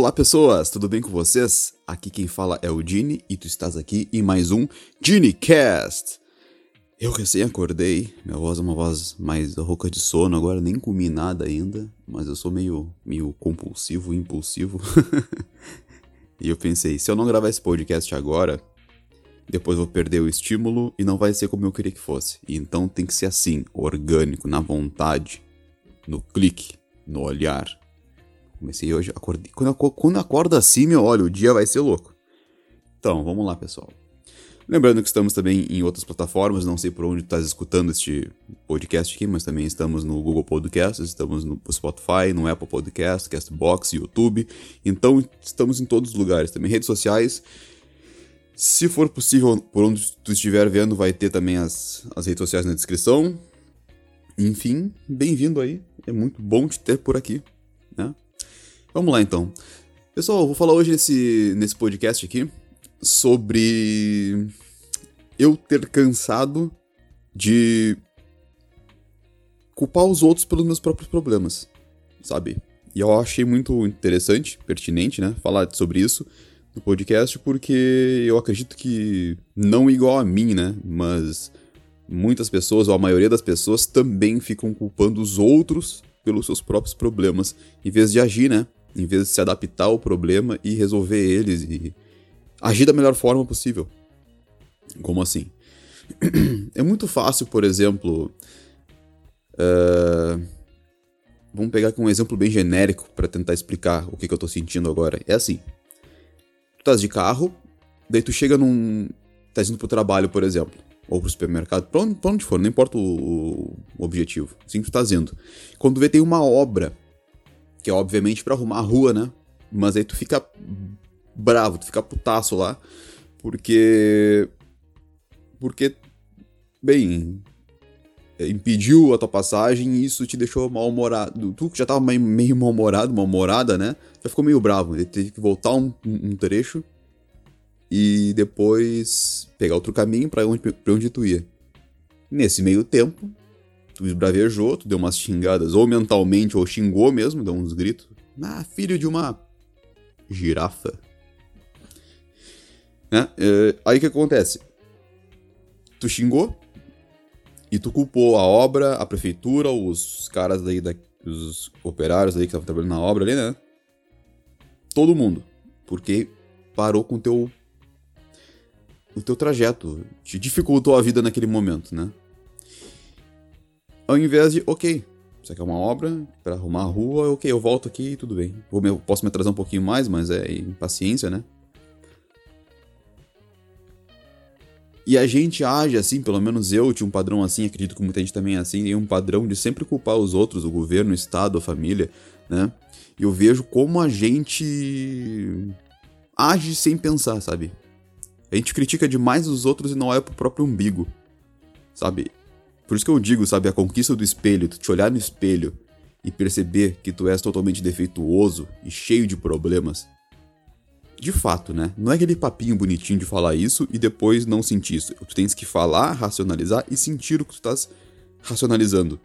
Olá pessoas, tudo bem com vocês? Aqui quem fala é o Dini e tu estás aqui em mais um DiniCast. Eu recém acordei, minha voz é uma voz mais rouca de sono, agora nem comi nada ainda, mas eu sou meio, meio compulsivo, impulsivo. e eu pensei, se eu não gravar esse podcast agora, depois vou perder o estímulo e não vai ser como eu queria que fosse. Então tem que ser assim, orgânico, na vontade, no clique, no olhar Comecei hoje, acordei. Quando, quando acorda assim, meu, olha, o dia vai ser louco. Então, vamos lá, pessoal. Lembrando que estamos também em outras plataformas, não sei por onde estás escutando este podcast aqui, mas também estamos no Google Podcasts, estamos no Spotify, no Apple Podcast, Castbox, YouTube. Então, estamos em todos os lugares, também redes sociais. Se for possível, por onde tu estiver vendo, vai ter também as, as redes sociais na descrição. Enfim, bem-vindo aí. É muito bom te ter por aqui, né? Vamos lá então. Pessoal, vou falar hoje nesse, nesse podcast aqui sobre eu ter cansado de culpar os outros pelos meus próprios problemas, sabe? E eu achei muito interessante, pertinente, né, falar sobre isso no podcast, porque eu acredito que não igual a mim, né, mas muitas pessoas, ou a maioria das pessoas, também ficam culpando os outros pelos seus próprios problemas, em vez de agir, né, em vez de se adaptar ao problema e resolver eles e agir da melhor forma possível. Como assim? É muito fácil, por exemplo. Uh, vamos pegar aqui um exemplo bem genérico para tentar explicar o que, que eu tô sentindo agora. É assim: tu estás de carro, daí tu chega num. tá indo pro trabalho, por exemplo, ou pro supermercado, pra onde, pra onde for, não importa o, o objetivo. Assim tu tá indo. Quando tu vê, tem uma obra que é obviamente para arrumar a rua, né? Mas aí tu fica bravo, tu fica putaço lá, porque. Porque. Bem. Impediu a tua passagem e isso te deixou mal-humorado. Tu que já tava meio mal-humorado, mal-humorada, né? Já ficou meio bravo. Ele teve que voltar um, um trecho e depois pegar outro caminho para onde, pra onde tu ia. Nesse meio tempo, tu esbravejou, tu deu umas xingadas, ou mentalmente, ou xingou mesmo, deu uns gritos. Ah, filho de uma girafa. Né? É, aí o que acontece? Tu xingou e tu culpou a obra, a prefeitura, os caras daí, da, os operários aí que estavam trabalhando na obra ali, né? Todo mundo. Porque parou com o teu o teu trajeto, te dificultou a vida naquele momento, né? Ao invés de, ok, isso aqui é uma obra para arrumar a rua, ok, eu volto aqui tudo bem. Eu posso me atrasar um pouquinho mais, mas é impaciência, né? E a gente age assim, pelo menos eu tinha um padrão assim, acredito que muita gente também é assim, tem um padrão de sempre culpar os outros, o governo, o Estado, a família, né? E eu vejo como a gente age sem pensar, sabe? A gente critica demais os outros e não olha pro próprio umbigo, sabe? Por isso que eu digo, sabe, a conquista do espelho, tu te olhar no espelho e perceber que tu és totalmente defeituoso e cheio de problemas. De fato, né? Não é aquele papinho bonitinho de falar isso e depois não sentir isso. Tu tens que falar, racionalizar e sentir o que tu estás racionalizando.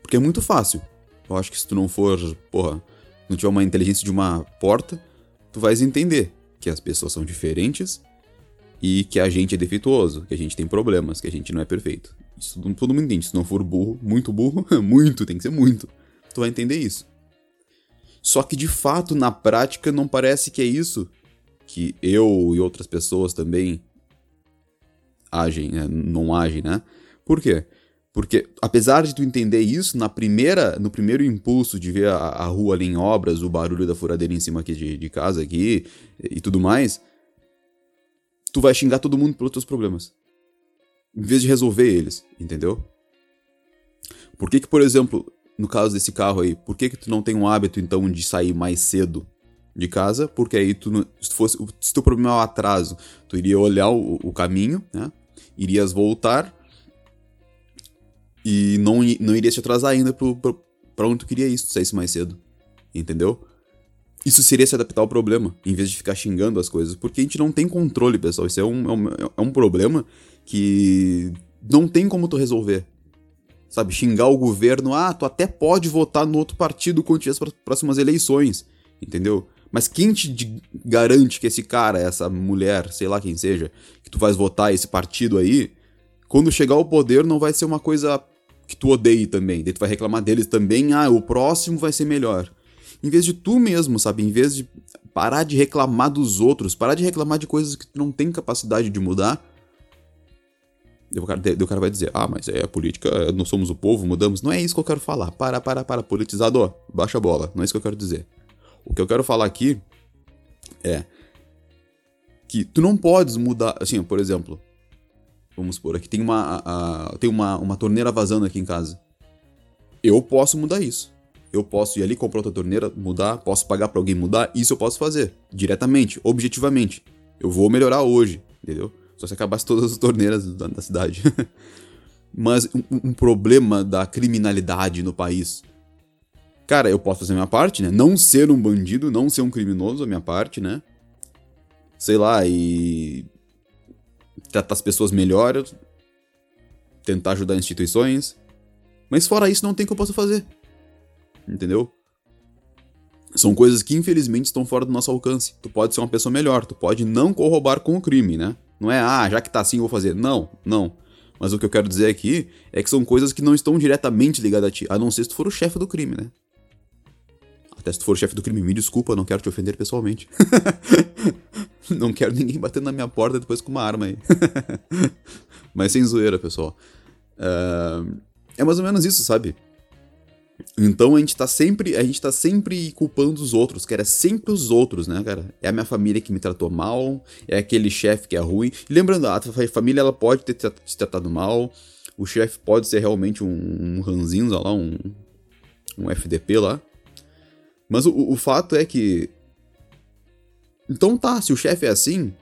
Porque é muito fácil. Eu acho que se tu não for, porra, não tiver uma inteligência de uma porta, tu vais entender que as pessoas são diferentes e que a gente é defeituoso, que a gente tem problemas, que a gente não é perfeito. Isso todo mundo entende. Se não for burro, muito burro, muito, tem que ser muito. Tu vai entender isso. Só que de fato, na prática, não parece que é isso que eu e outras pessoas também agem, né? não agem, né? Por quê? Porque apesar de tu entender isso, na primeira, no primeiro impulso de ver a, a rua ali em obras, o barulho da furadeira em cima aqui de, de casa aqui e tudo mais, tu vai xingar todo mundo pelos teus problemas em vez de resolver eles, entendeu? Por que que, por exemplo, no caso desse carro aí, por que que tu não tem um hábito, então, de sair mais cedo de casa? Porque aí tu, se fosse, se teu problema é o atraso, tu iria olhar o, o caminho, né? Irias voltar e não, não irias te atrasar ainda pro, pro, pra onde tu queria ir se tu saísse mais cedo, entendeu? Isso seria se adaptar ao problema, em vez de ficar xingando as coisas. Porque a gente não tem controle, pessoal. Isso é um, é um, é um problema que não tem como tu resolver. Sabe, xingar o governo, ah, tu até pode votar no outro partido quando tiver as próximas eleições. entendeu? Mas quem te garante que esse cara, essa mulher, sei lá quem seja, que tu vais votar esse partido aí, quando chegar ao poder não vai ser uma coisa que tu odeie também. Daí tu vai reclamar deles também, ah, o próximo vai ser melhor. Em vez de tu mesmo, sabe? Em vez de parar de reclamar dos outros, parar de reclamar de coisas que tu não tem capacidade de mudar. O cara, o cara vai dizer, ah, mas é a política, nós somos o povo, mudamos. Não é isso que eu quero falar. Para, para, para. Politizado, baixa a bola. Não é isso que eu quero dizer. O que eu quero falar aqui é que tu não podes mudar, assim, por exemplo, vamos supor, aqui tem uma, a, tem uma, uma torneira vazando aqui em casa. Eu posso mudar isso. Eu posso ir ali comprar outra torneira, mudar, posso pagar para alguém mudar, isso eu posso fazer, diretamente, objetivamente. Eu vou melhorar hoje, entendeu? Só se acabasse todas as torneiras da, da cidade. Mas um, um problema da criminalidade no país cara, eu posso fazer a minha parte, né? Não ser um bandido, não ser um criminoso, a minha parte, né? Sei lá, e. tratar as pessoas melhor, tentar ajudar instituições. Mas fora isso, não tem o que eu possa fazer. Entendeu? São coisas que infelizmente estão fora do nosso alcance. Tu pode ser uma pessoa melhor, tu pode não corroborar com o crime, né? Não é, ah, já que tá assim eu vou fazer. Não, não. Mas o que eu quero dizer aqui é que são coisas que não estão diretamente ligadas a ti, a não ser se tu for o chefe do crime, né? Até se tu for chefe do crime, me desculpa, não quero te ofender pessoalmente. não quero ninguém batendo na minha porta depois com uma arma aí. Mas sem zoeira, pessoal. Uh, é mais ou menos isso, sabe? Então a gente tá sempre, a gente tá sempre culpando os outros, cara, é sempre os outros, né, cara? É a minha família que me tratou mal, é aquele chefe que é ruim. E lembrando, a família ela pode ter te tratado mal, o chefe pode ser realmente um, um ranzinho lá, um, um FDP lá. Mas o, o fato é que. Então tá, se o chefe é assim,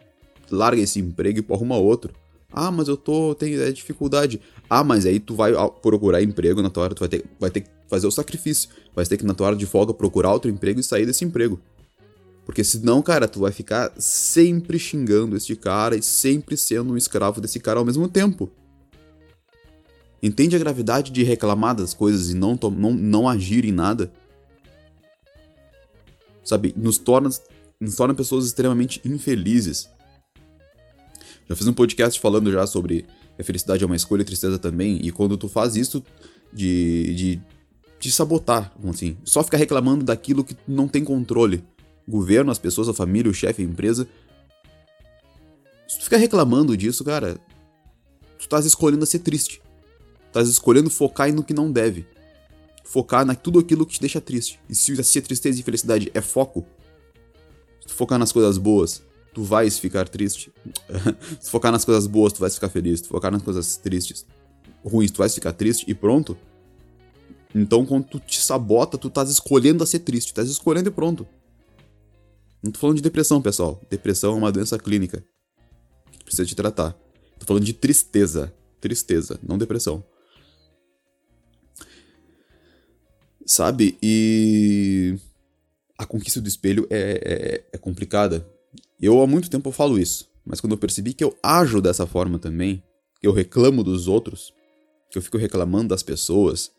larga esse emprego e arruma outro. Ah, mas eu tô. tenho é, dificuldade. Ah, mas aí tu vai procurar emprego na tua hora, tu vai ter, vai ter que fazer o sacrifício. Vai ter que, na tua hora de folga, procurar outro emprego e sair desse emprego. Porque senão, cara, tu vai ficar sempre xingando este cara e sempre sendo um escravo desse cara ao mesmo tempo. Entende a gravidade de reclamar das coisas e não, não, não agir em nada? sabe, nos torna, nos torna pessoas extremamente infelizes. Já fiz um podcast falando já sobre a felicidade é uma escolha e tristeza também, e quando tu faz isso de, de, sabotar, assim, só ficar reclamando daquilo que não tem controle, governo, as pessoas, a família, o chefe, a empresa, se tu ficar reclamando disso, cara, tu estás escolhendo a ser triste. Estás escolhendo focar no que não deve focar na tudo aquilo que te deixa triste. E se a tristeza e felicidade é foco, se tu focar nas coisas boas, tu vais ficar triste. se focar nas coisas boas, tu vais ficar feliz. Se focar nas coisas tristes, ruins, tu vais ficar triste e pronto. Então, quando tu te sabota, tu estás escolhendo a ser triste. Estás escolhendo e pronto. Não tô falando de depressão, pessoal. Depressão é uma doença clínica. Que precisa te tratar. Tô falando de tristeza. Tristeza, não depressão. sabe? E a conquista do espelho é, é, é, complicada. Eu há muito tempo falo isso, mas quando eu percebi que eu ajo dessa forma também, que eu reclamo dos outros, que eu fico reclamando das pessoas,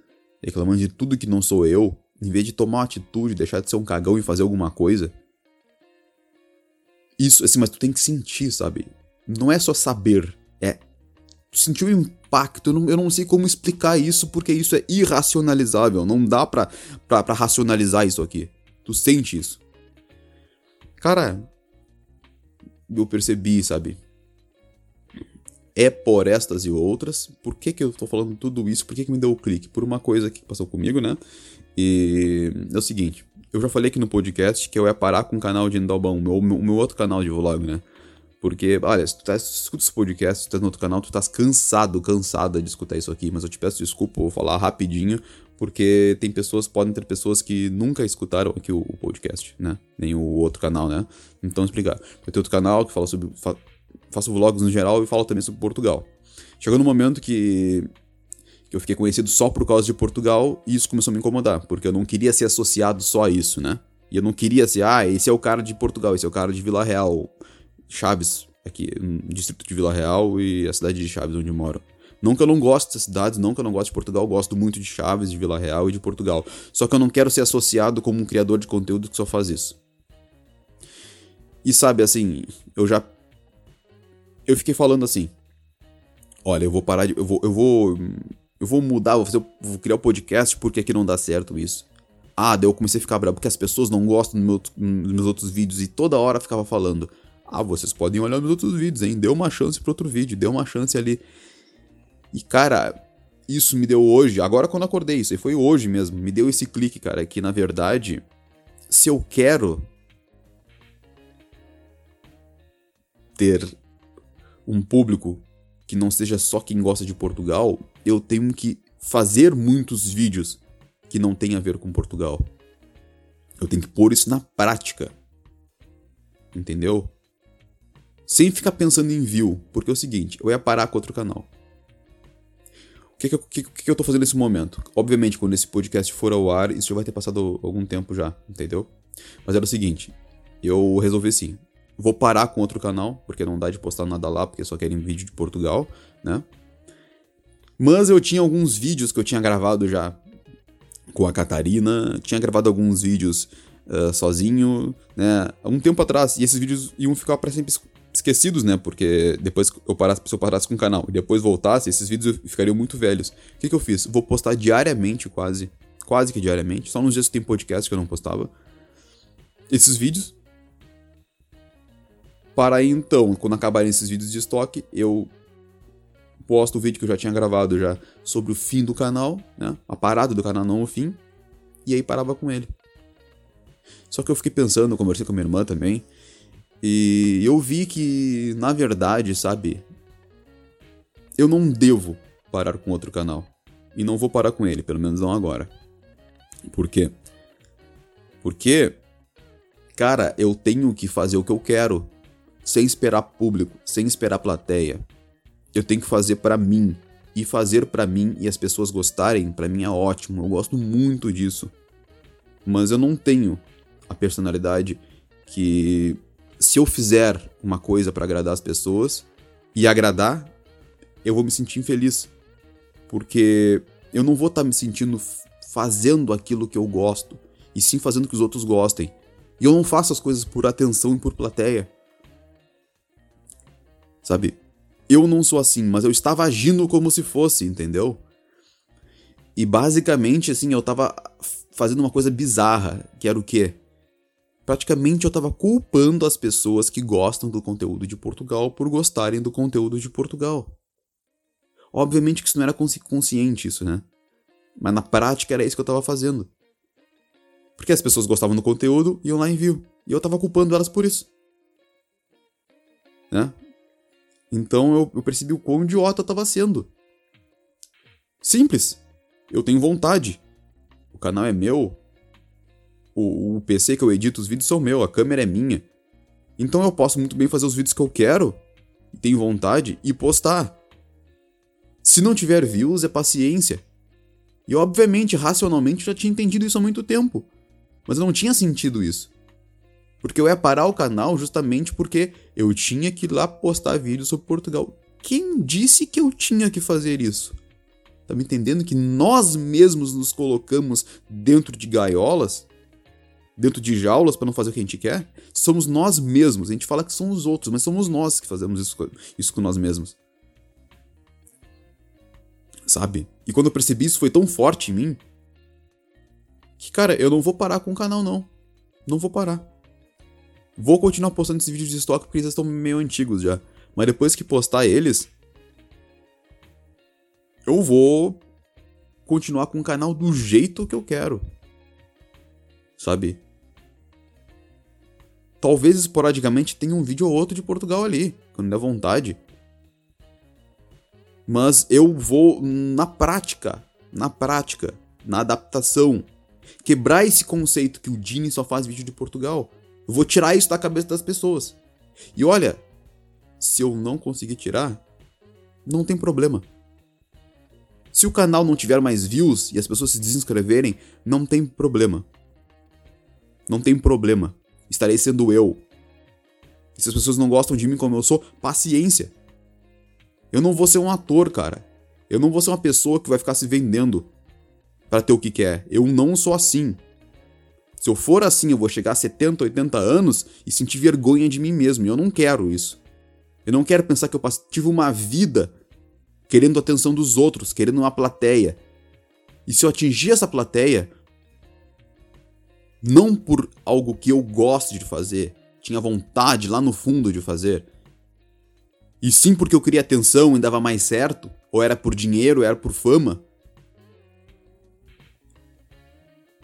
reclamando de tudo que não sou eu, em vez de tomar uma atitude, deixar de ser um cagão e fazer alguma coisa. Isso, assim, mas tu tem que sentir, sabe? Não é só saber, é sentir o impacto. Eu não, eu não sei como explicar isso porque isso é irracionalizável. Não dá pra, pra, pra racionalizar isso aqui. Tu sente isso. Cara, eu percebi, sabe? É por estas e outras. Por que, que eu tô falando tudo isso? Por que, que me deu o clique? Por uma coisa que passou comigo, né? E é o seguinte. Eu já falei aqui no podcast que eu ia parar com o canal de Endalbão, o meu, meu, meu outro canal de vlog, né? Porque, olha, se tu tá, escuta esse podcast, se tu tá no outro canal, tu tá cansado, cansada de escutar isso aqui, mas eu te peço desculpa, vou falar rapidinho, porque tem pessoas, podem ter pessoas que nunca escutaram aqui o, o podcast, né? Nem o outro canal, né? Então, explicar. Eu tenho outro canal que fala sobre. Fa, faço vlogs no geral e falo também sobre Portugal. Chegou no momento que, que eu fiquei conhecido só por causa de Portugal e isso começou a me incomodar, porque eu não queria ser associado só a isso, né? E eu não queria ser, ah, esse é o cara de Portugal, esse é o cara de Vila Real Chaves, aqui no distrito de Vila Real e a cidade de Chaves, onde eu moro. Não que eu não goste dessas cidades, não que eu não goste de Portugal, gosto muito de Chaves, de Vila Real e de Portugal. Só que eu não quero ser associado como um criador de conteúdo que só faz isso. E sabe, assim, eu já. Eu fiquei falando assim. Olha, eu vou parar de. Eu vou. Eu vou, eu vou mudar, vou, fazer, vou criar o um podcast porque aqui não dá certo isso. Ah, daí eu comecei a ficar bravo porque as pessoas não gostam meu, dos meus outros vídeos e toda hora ficava falando. Ah, vocês podem olhar meus outros vídeos, hein? Deu uma chance pro outro vídeo, deu uma chance ali. E, cara, isso me deu hoje, agora quando acordei, isso foi hoje mesmo, me deu esse clique, cara, que na verdade, se eu quero ter um público que não seja só quem gosta de Portugal, eu tenho que fazer muitos vídeos que não tem a ver com Portugal. Eu tenho que pôr isso na prática. Entendeu? Sem ficar pensando em view, porque é o seguinte, eu ia parar com outro canal. O que, que, que, que eu tô fazendo nesse momento? Obviamente, quando esse podcast for ao ar, isso já vai ter passado algum tempo já, entendeu? Mas era o seguinte, eu resolvi assim, vou parar com outro canal, porque não dá de postar nada lá, porque só querem vídeo de Portugal, né? Mas eu tinha alguns vídeos que eu tinha gravado já com a Catarina, tinha gravado alguns vídeos uh, sozinho, né? Há um tempo atrás, e esses vídeos iam ficar para sempre esquecidos, né? Porque depois eu parasse, se eu parasse com o canal e depois voltasse, esses vídeos ficariam muito velhos. O que, que eu fiz? Vou postar diariamente, quase. Quase que diariamente. Só nos dias que tem podcast que eu não postava. Esses vídeos. Para aí então, quando acabarem esses vídeos de estoque, eu posto o vídeo que eu já tinha gravado já sobre o fim do canal, né? A parada do canal, não o fim. E aí parava com ele. Só que eu fiquei pensando, conversei com a minha irmã também. E eu vi que, na verdade, sabe, eu não devo parar com outro canal. E não vou parar com ele, pelo menos não agora. Por quê? Porque, cara, eu tenho que fazer o que eu quero, sem esperar público, sem esperar plateia. Eu tenho que fazer para mim. E fazer para mim e as pessoas gostarem, para mim é ótimo. Eu gosto muito disso. Mas eu não tenho a personalidade que se eu fizer uma coisa para agradar as pessoas e agradar, eu vou me sentir infeliz. Porque eu não vou estar tá me sentindo fazendo aquilo que eu gosto, e sim fazendo que os outros gostem. E eu não faço as coisas por atenção e por plateia. Sabe? Eu não sou assim, mas eu estava agindo como se fosse, entendeu? E basicamente, assim, eu estava fazendo uma coisa bizarra, que era o quê? Praticamente eu estava culpando as pessoas que gostam do conteúdo de Portugal por gostarem do conteúdo de Portugal. Obviamente que isso não era consci consciente, isso, né? Mas na prática era isso que eu estava fazendo. Porque as pessoas gostavam do conteúdo e iam lá envio. E eu estava culpando elas por isso. Né? Então eu, eu percebi o quão idiota eu estava sendo. Simples. Eu tenho vontade. O canal é meu, o, o PC que eu edito os vídeos são meu, a câmera é minha. Então eu posso muito bem fazer os vídeos que eu quero, tenho vontade, e postar. Se não tiver views, é paciência. E obviamente, racionalmente, eu já tinha entendido isso há muito tempo. Mas eu não tinha sentido isso. Porque eu ia parar o canal justamente porque eu tinha que ir lá postar vídeos sobre Portugal. Quem disse que eu tinha que fazer isso? Tá me entendendo que nós mesmos nos colocamos dentro de gaiolas dentro de jaulas para não fazer o que a gente quer, somos nós mesmos. A gente fala que são os outros, mas somos nós que fazemos isso, isso com nós mesmos. Sabe? E quando eu percebi isso foi tão forte em mim que, cara, eu não vou parar com o canal, não. Não vou parar. Vou continuar postando esses vídeos de estoque porque eles estão meio antigos já. Mas depois que postar eles, eu vou continuar com o canal do jeito que eu quero. Sabe? Talvez esporadicamente tenha um vídeo ou outro de Portugal ali, quando der vontade. Mas eu vou na prática, na prática, na adaptação, quebrar esse conceito que o Dini só faz vídeo de Portugal. Eu vou tirar isso da cabeça das pessoas. E olha, se eu não conseguir tirar, não tem problema. Se o canal não tiver mais views e as pessoas se desinscreverem, não tem problema. Não tem problema estarei sendo eu. E se as pessoas não gostam de mim como eu sou, paciência. Eu não vou ser um ator, cara. Eu não vou ser uma pessoa que vai ficar se vendendo para ter o que quer. Eu não sou assim. Se eu for assim, eu vou chegar a 70, 80 anos e sentir vergonha de mim mesmo. E eu não quero isso. Eu não quero pensar que eu tive uma vida querendo a atenção dos outros, querendo uma plateia. E se eu atingir essa plateia, não por algo que eu gosto de fazer, tinha vontade lá no fundo de fazer, e sim porque eu queria atenção e dava mais certo, ou era por dinheiro, ou era por fama.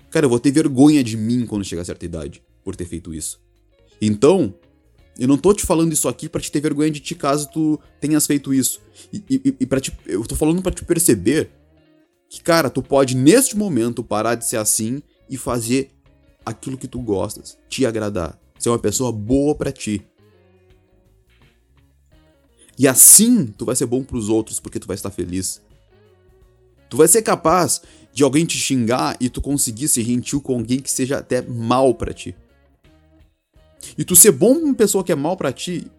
Cara, eu vou ter vergonha de mim quando chegar a certa idade por ter feito isso. Então, eu não tô te falando isso aqui para te ter vergonha de ti caso tu tenhas feito isso. E, e, e te, eu tô falando para te perceber que, cara, tu pode neste momento parar de ser assim e fazer aquilo que tu gostas, te agradar, ser uma pessoa boa para ti. E assim tu vai ser bom para os outros porque tu vai estar feliz. Tu vai ser capaz de alguém te xingar e tu conseguir ser gentil com alguém que seja até mal para ti. E tu ser bom com uma pessoa que é mal para ti,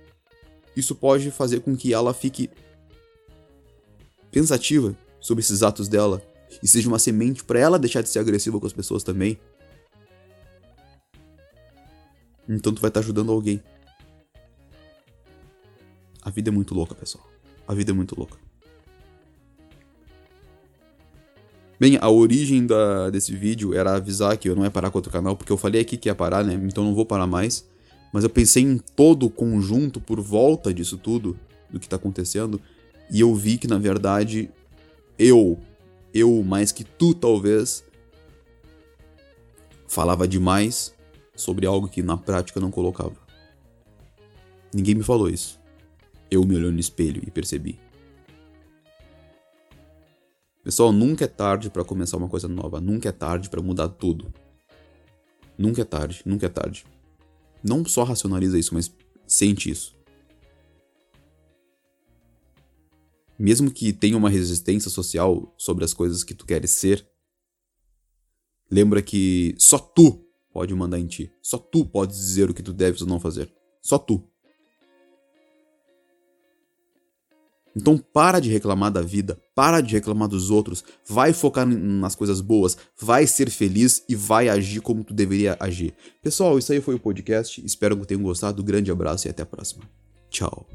isso pode fazer com que ela fique pensativa sobre esses atos dela e seja uma semente para ela deixar de ser agressiva com as pessoas também. Então tu vai estar ajudando alguém. A vida é muito louca, pessoal. A vida é muito louca. Bem, a origem da, desse vídeo era avisar que eu não ia parar com outro canal, porque eu falei aqui que ia parar, né? Então não vou parar mais. Mas eu pensei em todo o conjunto por volta disso tudo, do que tá acontecendo, e eu vi que na verdade eu, eu mais que tu talvez, falava demais sobre algo que na prática não colocava. Ninguém me falou isso. Eu me olhei no espelho e percebi. Pessoal, nunca é tarde para começar uma coisa nova, nunca é tarde para mudar tudo. Nunca é tarde, nunca é tarde. Não só racionaliza isso, mas sente isso. Mesmo que tenha uma resistência social sobre as coisas que tu queres ser, lembra que só tu pode mandar em ti. Só tu pode dizer o que tu deves ou não fazer. Só tu. Então para de reclamar da vida, para de reclamar dos outros, vai focar nas coisas boas, vai ser feliz e vai agir como tu deveria agir. Pessoal, isso aí foi o podcast, espero que tenham gostado, grande abraço e até a próxima. Tchau.